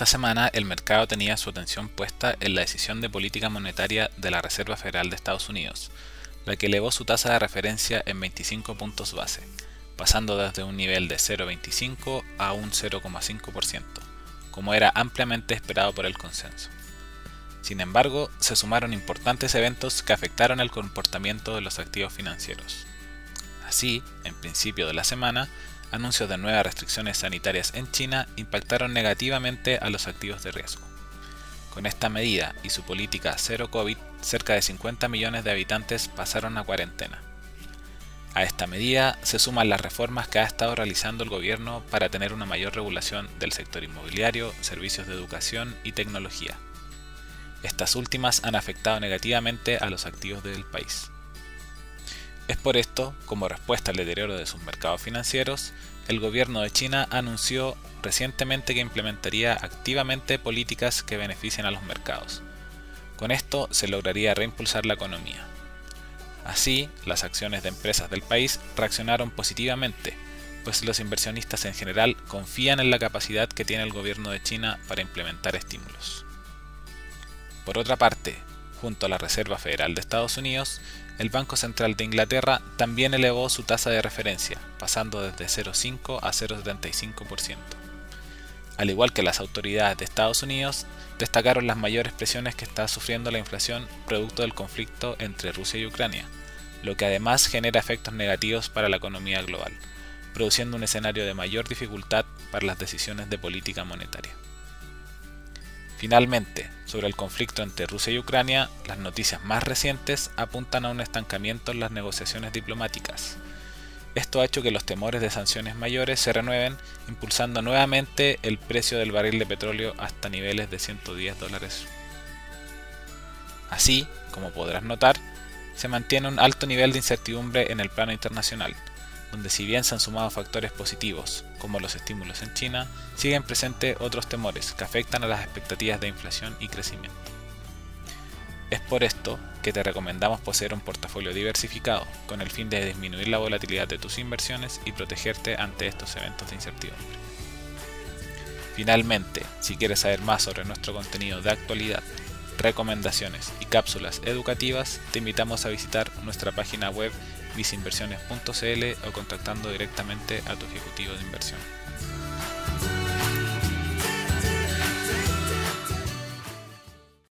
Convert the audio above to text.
esta semana el mercado tenía su atención puesta en la decisión de política monetaria de la Reserva Federal de Estados Unidos, la que elevó su tasa de referencia en 25 puntos base, pasando desde un nivel de 0,25 a un 0,5%, como era ampliamente esperado por el consenso. Sin embargo, se sumaron importantes eventos que afectaron el comportamiento de los activos financieros. Así, en principio de la semana, anuncios de nuevas restricciones sanitarias en China impactaron negativamente a los activos de riesgo. Con esta medida y su política cero COVID, cerca de 50 millones de habitantes pasaron a cuarentena. A esta medida se suman las reformas que ha estado realizando el gobierno para tener una mayor regulación del sector inmobiliario, servicios de educación y tecnología. Estas últimas han afectado negativamente a los activos del país. Es por esto, como respuesta al deterioro de sus mercados financieros, el gobierno de China anunció recientemente que implementaría activamente políticas que beneficien a los mercados. Con esto se lograría reimpulsar la economía. Así, las acciones de empresas del país reaccionaron positivamente, pues los inversionistas en general confían en la capacidad que tiene el gobierno de China para implementar estímulos. Por otra parte, junto a la Reserva Federal de Estados Unidos, el Banco Central de Inglaterra también elevó su tasa de referencia, pasando desde 0,5 a 0,75%. Al igual que las autoridades de Estados Unidos, destacaron las mayores presiones que está sufriendo la inflación producto del conflicto entre Rusia y Ucrania, lo que además genera efectos negativos para la economía global, produciendo un escenario de mayor dificultad para las decisiones de política monetaria. Finalmente, sobre el conflicto entre Rusia y Ucrania, las noticias más recientes apuntan a un estancamiento en las negociaciones diplomáticas. Esto ha hecho que los temores de sanciones mayores se renueven, impulsando nuevamente el precio del barril de petróleo hasta niveles de 110 dólares. Así, como podrás notar, se mantiene un alto nivel de incertidumbre en el plano internacional, donde si bien se han sumado factores positivos, como los estímulos en China, siguen presentes otros temores que afectan a las expectativas de inflación y crecimiento. Es por esto que te recomendamos poseer un portafolio diversificado, con el fin de disminuir la volatilidad de tus inversiones y protegerte ante estos eventos de incertidumbre. Finalmente, si quieres saber más sobre nuestro contenido de actualidad, recomendaciones y cápsulas educativas, te invitamos a visitar nuestra página web visinversiones.cl o contactando directamente a tu ejecutivo de inversión.